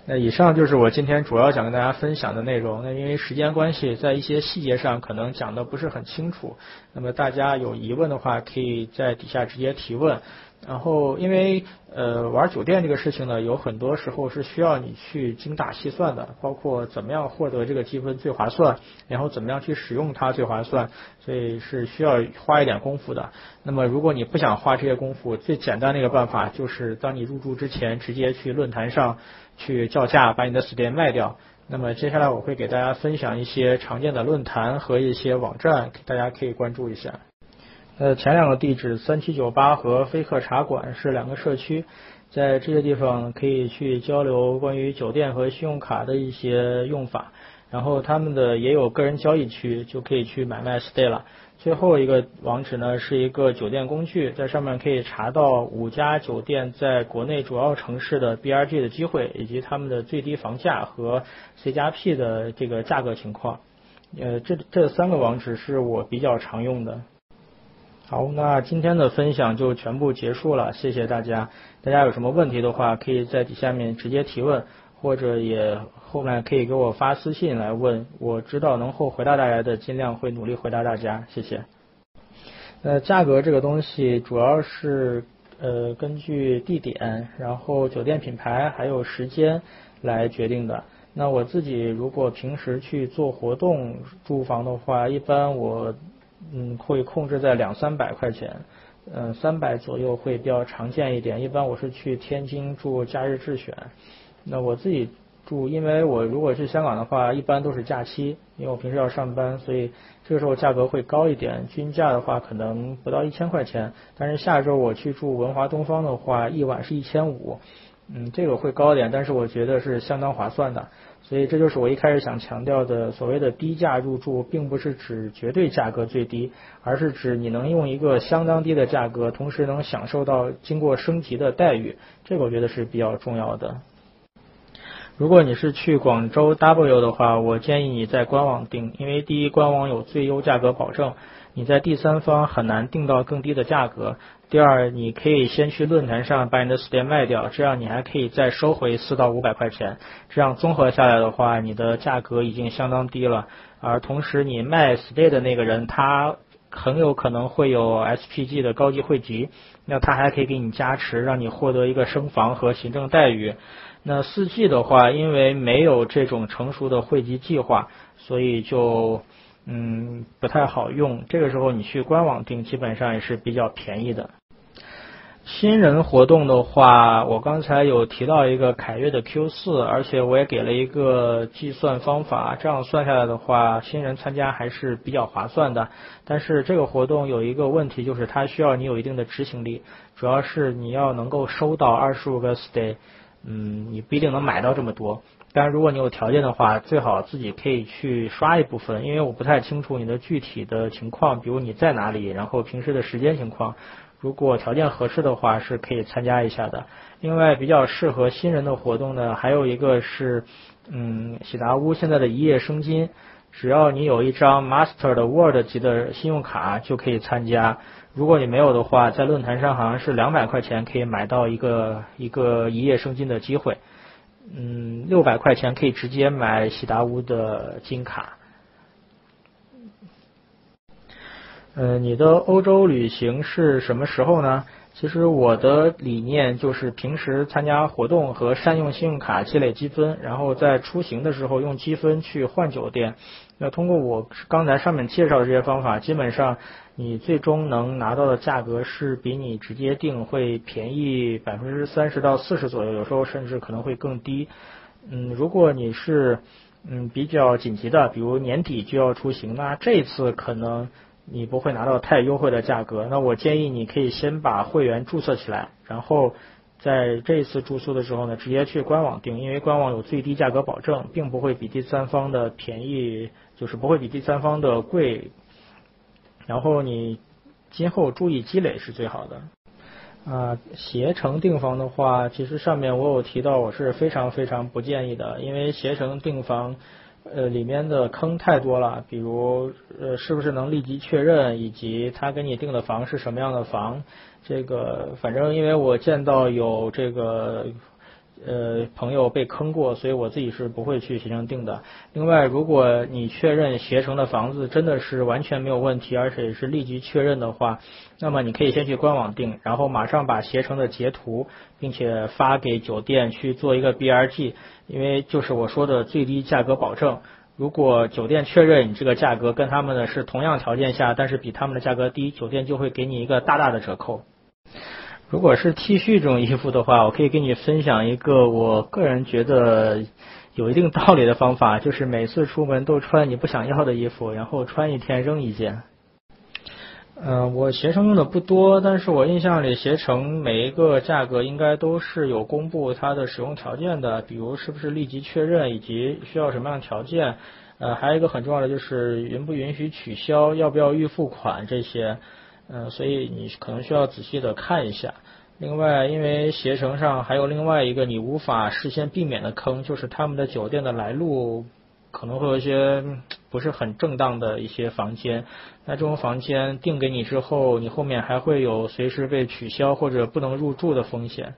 那以上就是我今天主要想跟大家分享的内容。那因为时间关系，在一些细节上可能讲的不是很清楚。那么大家有疑问的话，可以在底下直接提问。然后，因为呃玩酒店这个事情呢，有很多时候是需要你去精打细算的，包括怎么样获得这个积分最划算，然后怎么样去使用它最划算，所以是需要花一点功夫的。那么如果你不想花这些功夫，最简单的一个办法就是当你入住之前，直接去论坛上去叫价，把你的 stay 卖掉。那么接下来我会给大家分享一些常见的论坛和一些网站，大家可以关注一下。呃，前两个地址三七九八和飞客茶馆是两个社区，在这些地方可以去交流关于酒店和信用卡的一些用法。然后他们的也有个人交易区，就可以去买卖 stay 了。最后一个网址呢是一个酒店工具，在上面可以查到五家酒店在国内主要城市的 BRG 的机会，以及他们的最低房价和 C 加 P 的这个价格情况。呃，这这三个网址是我比较常用的。好，那今天的分享就全部结束了，谢谢大家。大家有什么问题的话，可以在底下面直接提问。或者也后面可以给我发私信来问，我知道能后回答大家的，尽量会努力回答大家，谢谢。呃，价格这个东西主要是呃根据地点，然后酒店品牌还有时间来决定的。那我自己如果平时去做活动住房的话，一般我嗯会控制在两三百块钱，嗯三百左右会比较常见一点。一般我是去天津住假日智选。那我自己住，因为我如果去香港的话，一般都是假期，因为我平时要上班，所以这个时候价格会高一点。均价的话可能不到一千块钱，但是下周我去住文华东方的话，一晚是一千五，嗯，这个会高点，但是我觉得是相当划算的。所以这就是我一开始想强调的，所谓的低价入住，并不是指绝对价格最低，而是指你能用一个相当低的价格，同时能享受到经过升级的待遇，这个我觉得是比较重要的。如果你是去广州 W 的话，我建议你在官网订，因为第一官网有最优价格保证，你在第三方很难定到更低的价格。第二，你可以先去论坛上把你的 stay 卖掉，这样你还可以再收回四到五百块钱，这样综合下来的话，你的价格已经相当低了。而同时，你卖 stay 的那个人，他很有可能会有 SPG 的高级会籍，那他还可以给你加持，让你获得一个升房和行政待遇。那四 G 的话，因为没有这种成熟的汇集计划，所以就嗯不太好用。这个时候你去官网订，基本上也是比较便宜的。新人活动的话，我刚才有提到一个凯悦的 Q 四，而且我也给了一个计算方法，这样算下来的话，新人参加还是比较划算的。但是这个活动有一个问题，就是它需要你有一定的执行力，主要是你要能够收到二十五个 stay。嗯，你不一定能买到这么多，但是如果你有条件的话，最好自己可以去刷一部分，因为我不太清楚你的具体的情况，比如你在哪里，然后平时的时间情况，如果条件合适的话，是可以参加一下的。另外，比较适合新人的活动呢，还有一个是，嗯，喜达屋现在的一夜生金，只要你有一张 Master 的 Word 级的信用卡就可以参加。如果你没有的话，在论坛上好像是两百块钱可以买到一个一个一夜生金的机会，嗯，六百块钱可以直接买喜达屋的金卡。呃，你的欧洲旅行是什么时候呢？其实我的理念就是平时参加活动和善用信用卡积累积分，然后在出行的时候用积分去换酒店。那通过我刚才上面介绍的这些方法，基本上你最终能拿到的价格是比你直接订会便宜百分之三十到四十左右，有时候甚至可能会更低。嗯，如果你是嗯比较紧急的，比如年底就要出行，那这次可能。你不会拿到太优惠的价格，那我建议你可以先把会员注册起来，然后在这次住宿的时候呢，直接去官网订，因为官网有最低价格保证，并不会比第三方的便宜，就是不会比第三方的贵。然后你今后注意积累是最好的。啊，携程订房的话，其实上面我有提到，我是非常非常不建议的，因为携程订房。呃，里面的坑太多了，比如呃，是不是能立即确认，以及他给你订的房是什么样的房，这个反正因为我见到有这个。呃，朋友被坑过，所以我自己是不会去携程订的。另外，如果你确认携程的房子真的是完全没有问题，而且是立即确认的话，那么你可以先去官网订，然后马上把携程的截图，并且发给酒店去做一个 BRG，因为就是我说的最低价格保证。如果酒店确认你这个价格跟他们的是同样条件下，但是比他们的价格低，酒店就会给你一个大大的折扣。如果是 T 恤这种衣服的话，我可以跟你分享一个我个人觉得有一定道理的方法，就是每次出门都穿你不想要的衣服，然后穿一天扔一件。嗯，我携程用的不多，但是我印象里携程每一个价格应该都是有公布它的使用条件的，比如是不是立即确认，以及需要什么样的条件。呃，还有一个很重要的就是允不允许取消，要不要预付款这些。嗯，所以你可能需要仔细的看一下。另外，因为携程上还有另外一个你无法事先避免的坑，就是他们的酒店的来路可能会有一些不是很正当的一些房间。那这种房间订给你之后，你后面还会有随时被取消或者不能入住的风险。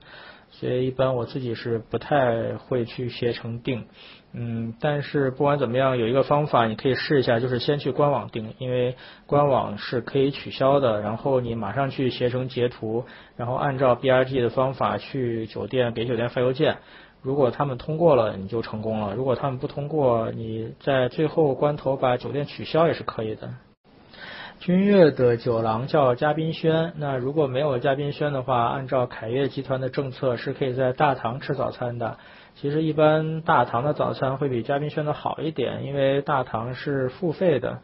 所以一般我自己是不太会去携程订。嗯，但是不管怎么样，有一个方法你可以试一下，就是先去官网订，因为官网是可以取消的。然后你马上去携程截图，然后按照 B R G 的方法去酒店给酒店发邮件。如果他们通过了，你就成功了；如果他们不通过，你在最后关头把酒店取消也是可以的。君悦的酒廊叫嘉宾轩，那如果没有嘉宾轩的话，按照凯悦集团的政策是可以在大堂吃早餐的。其实一般大堂的早餐会比嘉宾轩的好一点，因为大堂是付费的。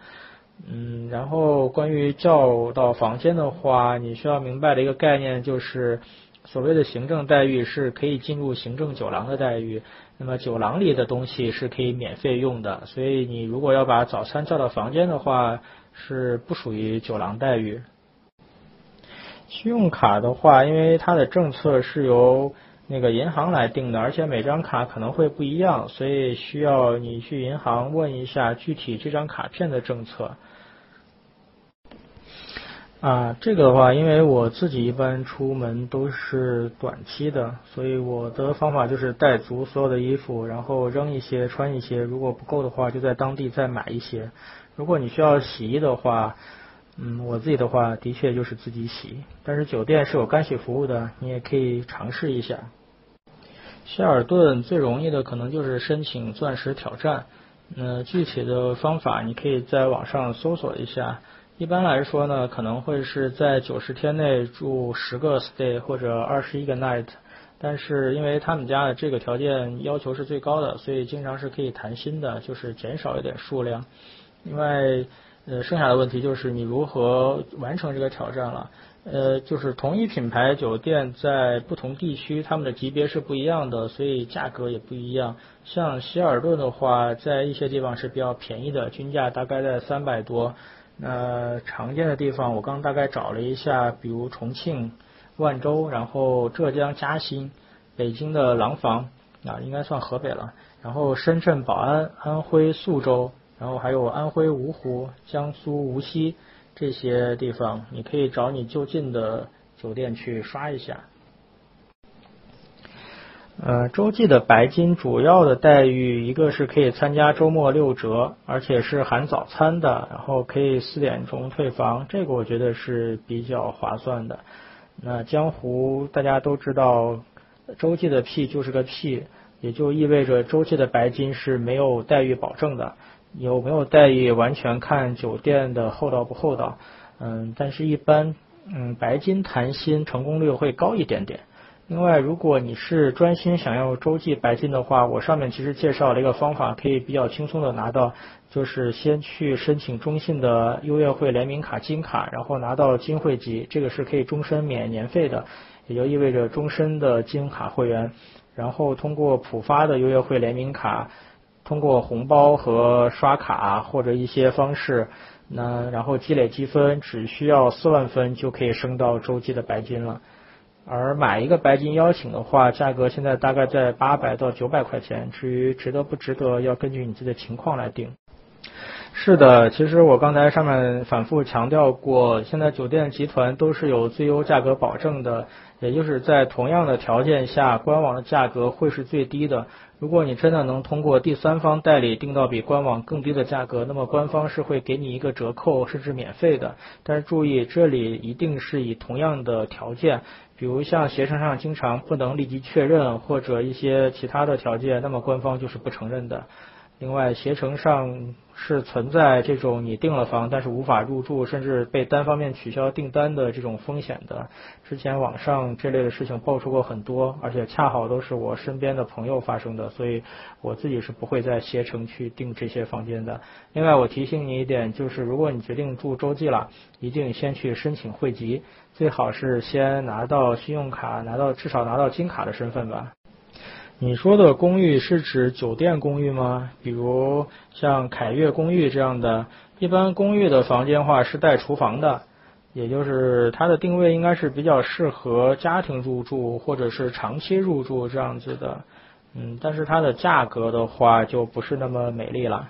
嗯，然后关于叫到房间的话，你需要明白的一个概念就是，所谓的行政待遇是可以进入行政酒廊的待遇，那么酒廊里的东西是可以免费用的，所以你如果要把早餐叫到房间的话，是不属于酒廊待遇。信用卡的话，因为它的政策是由那个银行来定的，而且每张卡可能会不一样，所以需要你去银行问一下具体这张卡片的政策。啊，这个的话，因为我自己一般出门都是短期的，所以我的方法就是带足所有的衣服，然后扔一些穿一些，如果不够的话，就在当地再买一些。如果你需要洗衣的话，嗯，我自己的话的确就是自己洗，但是酒店是有干洗服务的，你也可以尝试一下。希尔顿最容易的可能就是申请钻石挑战，那具体的方法你可以在网上搜索一下。一般来说呢，可能会是在九十天内住十个 stay 或者二十一个 night，但是因为他们家的这个条件要求是最高的，所以经常是可以谈薪的，就是减少一点数量。另外。呃，剩下的问题就是你如何完成这个挑战了。呃，就是同一品牌酒店在不同地区，他们的级别是不一样的，所以价格也不一样。像希尔顿的话，在一些地方是比较便宜的，均价大概在三百多。那常见的地方，我刚大概找了一下，比如重庆、万州，然后浙江嘉兴、北京的廊坊啊，应该算河北了。然后深圳宝安、安徽宿州。然后还有安徽芜湖、江苏无锡这些地方，你可以找你就近的酒店去刷一下。呃，洲际的白金主要的待遇，一个是可以参加周末六折，而且是含早餐的，然后可以四点钟退房，这个我觉得是比较划算的。那江湖大家都知道，洲际的屁就是个屁，也就意味着洲际的白金是没有待遇保证的。有没有待遇完全看酒店的厚道不厚道，嗯，但是一般，嗯，白金谈薪成功率会高一点点。另外，如果你是专心想要洲际白金的话，我上面其实介绍了一个方法，可以比较轻松的拿到，就是先去申请中信的优越会联名卡金卡，然后拿到金会籍，这个是可以终身免年费的，也就意味着终身的金卡会员，然后通过浦发的优越会联名卡。通过红包和刷卡或者一些方式，那然后积累积分，只需要四万分就可以升到洲际的白金了。而买一个白金邀请的话，价格现在大概在八百到九百块钱。至于值得不值得，要根据你自己的情况来定。是的，其实我刚才上面反复强调过，现在酒店集团都是有最优价格保证的，也就是在同样的条件下，官网的价格会是最低的。如果你真的能通过第三方代理订到比官网更低的价格，那么官方是会给你一个折扣，甚至免费的。但是注意，这里一定是以同样的条件，比如像携程上经常不能立即确认或者一些其他的条件，那么官方就是不承认的。另外，携程上是存在这种你订了房但是无法入住，甚至被单方面取消订单的这种风险的。之前网上这类的事情爆出过很多，而且恰好都是我身边的朋友发生的，所以我自己是不会在携程去订这些房间的。另外，我提醒你一点，就是如果你决定住洲际了，一定先去申请汇集，最好是先拿到信用卡，拿到至少拿到金卡的身份吧。你说的公寓是指酒店公寓吗？比如像凯悦公寓这样的，一般公寓的房间话是带厨房的，也就是它的定位应该是比较适合家庭入住或者是长期入住这样子的。嗯，但是它的价格的话就不是那么美丽了。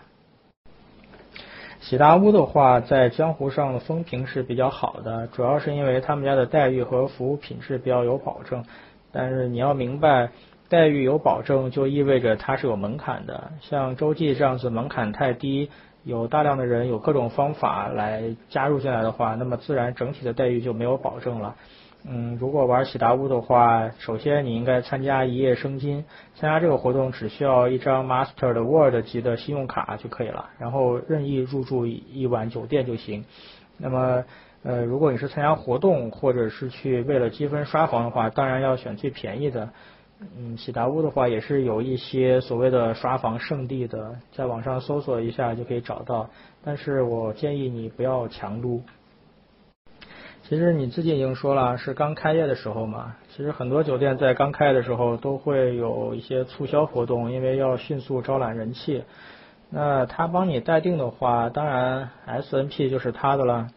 喜达屋的话，在江湖上的风评是比较好的，主要是因为他们家的待遇和服务品质比较有保证。但是你要明白。待遇有保证，就意味着它是有门槛的。像洲际这样子门槛太低，有大量的人有各种方法来加入进来的话，那么自然整体的待遇就没有保证了。嗯，如果玩喜达屋的话，首先你应该参加一夜生金，参加这个活动只需要一张 Master 的 World 级的信用卡就可以了，然后任意入住一晚酒店就行。那么，呃，如果你是参加活动或者是去为了积分刷房的话，当然要选最便宜的。嗯，喜达屋的话也是有一些所谓的刷房圣地的，在网上搜索一下就可以找到。但是我建议你不要强撸。其实你自己已经说了，是刚开业的时候嘛。其实很多酒店在刚开的时候都会有一些促销活动，因为要迅速招揽人气。那他帮你待定的话，当然 S N P 就是他的了。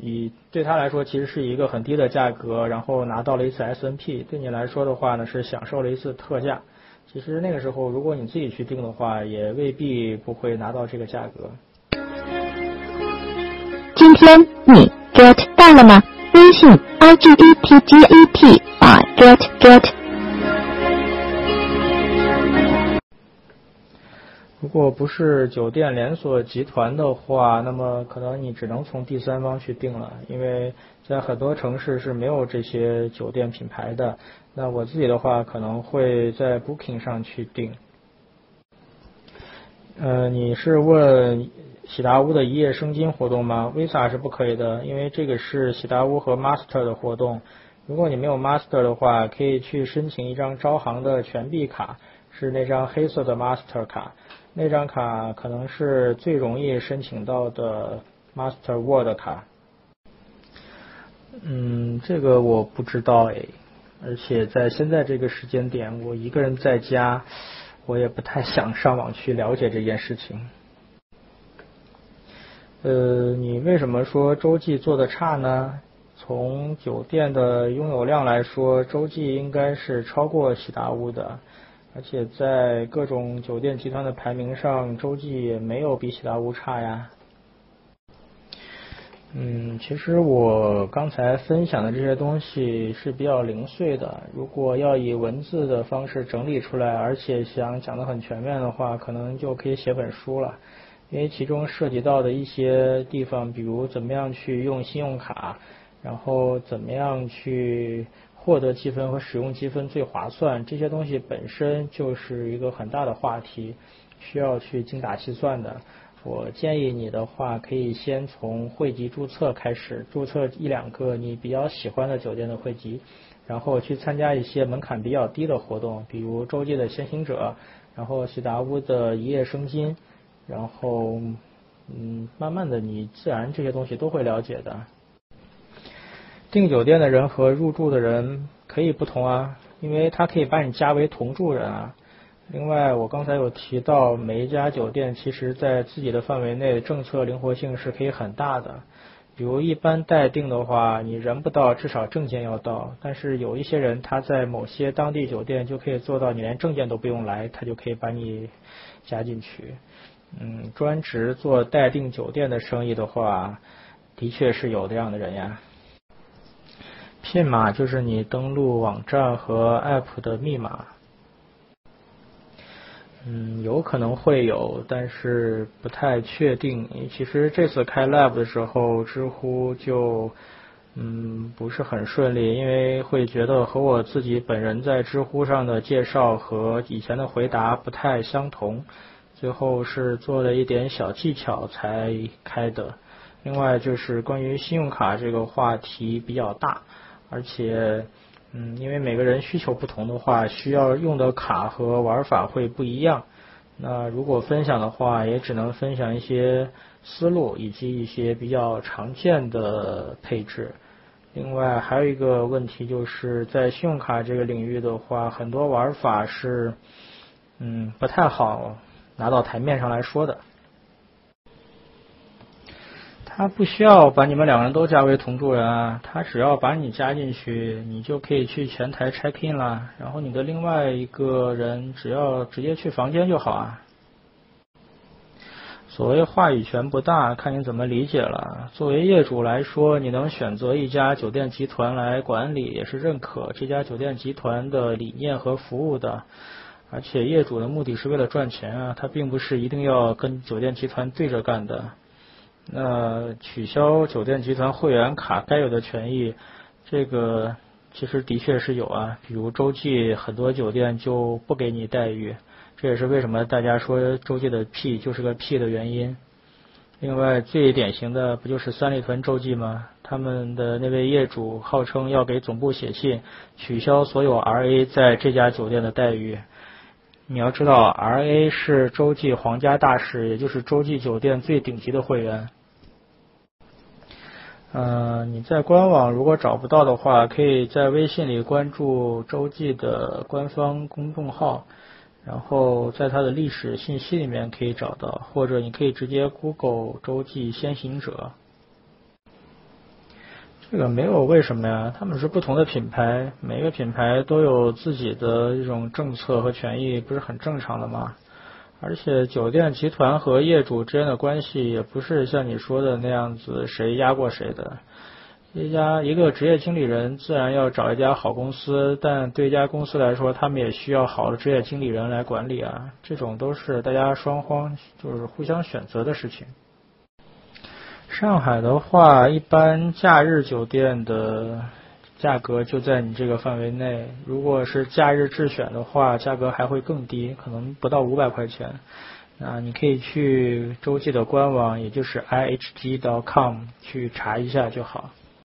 你对他来说其实是一个很低的价格，然后拿到了一次 S N P，对你来说的话呢是享受了一次特价。其实那个时候如果你自己去订的话，也未必不会拿到这个价格。今天你 get 到了吗？微信 i g e t g e t 啊 get get。如果不是酒店连锁集团的话，那么可能你只能从第三方去订了，因为在很多城市是没有这些酒店品牌的。那我自己的话，可能会在 Booking 上去订。呃，你是问喜达屋的一夜生金活动吗？Visa 是不可以的，因为这个是喜达屋和 Master 的活动。如果你没有 Master 的话，可以去申请一张招行的全币卡，是那张黑色的 Master 卡。那张卡可能是最容易申请到的 Master World 卡。嗯，这个我不知道哎，而且在现在这个时间点，我一个人在家，我也不太想上网去了解这件事情。呃，你为什么说洲际做的差呢？从酒店的拥有量来说，洲际应该是超过喜达屋的。而且在各种酒店集团的排名上，洲际也没有比喜达屋差呀。嗯，其实我刚才分享的这些东西是比较零碎的，如果要以文字的方式整理出来，而且想讲的很全面的话，可能就可以写本书了。因为其中涉及到的一些地方，比如怎么样去用信用卡，然后怎么样去。获得积分和使用积分最划算，这些东西本身就是一个很大的话题，需要去精打细算的。我建议你的话，可以先从汇集注册开始，注册一两个你比较喜欢的酒店的汇集，然后去参加一些门槛比较低的活动，比如洲际的先行者，然后喜达屋的一夜生金，然后嗯，慢慢的你自然这些东西都会了解的。订酒店的人和入住的人可以不同啊，因为他可以把你加为同住人啊。另外，我刚才有提到，每一家酒店其实在自己的范围内，政策灵活性是可以很大的。比如一般待定的话，你人不到，至少证件要到。但是有一些人他在某些当地酒店就可以做到，你连证件都不用来，他就可以把你加进去。嗯，专职做待定酒店的生意的话，的确是有这样的人呀。信码就是你登录网站和 App 的密码。嗯，有可能会有，但是不太确定。其实这次开 Lab 的时候，知乎就嗯不是很顺利，因为会觉得和我自己本人在知乎上的介绍和以前的回答不太相同。最后是做了一点小技巧才开的。另外就是关于信用卡这个话题比较大，而且，嗯，因为每个人需求不同的话，需要用的卡和玩法会不一样。那如果分享的话，也只能分享一些思路以及一些比较常见的配置。另外还有一个问题就是在信用卡这个领域的话，很多玩法是，嗯，不太好拿到台面上来说的。他不需要把你们两个人都加为同住人啊，他只要把你加进去，你就可以去前台 check in 了。然后你的另外一个人只要直接去房间就好啊。所谓话语权不大，看你怎么理解了。作为业主来说，你能选择一家酒店集团来管理，也是认可这家酒店集团的理念和服务的。而且业主的目的是为了赚钱啊，他并不是一定要跟酒店集团对着干的。那取消酒店集团会员卡该有的权益，这个其实的确是有啊。比如洲际很多酒店就不给你待遇，这也是为什么大家说洲际的屁就是个屁的原因。另外最典型的不就是三里屯洲际吗？他们的那位业主号称要给总部写信，取消所有 RA 在这家酒店的待遇。你要知道，RA 是洲际皇家大使，也就是洲际酒店最顶级的会员。嗯，你在官网如果找不到的话，可以在微信里关注洲际的官方公众号，然后在它的历史信息里面可以找到，或者你可以直接 Google 洲际先行者。这个没有为什么呀？他们是不同的品牌，每个品牌都有自己的一种政策和权益，不是很正常的吗？而且酒店集团和业主之间的关系也不是像你说的那样子，谁压过谁的。一家一个职业经理人自然要找一家好公司，但对一家公司来说，他们也需要好的职业经理人来管理啊。这种都是大家双方就是互相选择的事情。上海的话，一般假日酒店的。价格就在你这个范围内。如果是假日智选的话，价格还会更低，可能不到五百块钱。啊，你可以去洲际的官网，也就是 ihg.com 去查一下就好。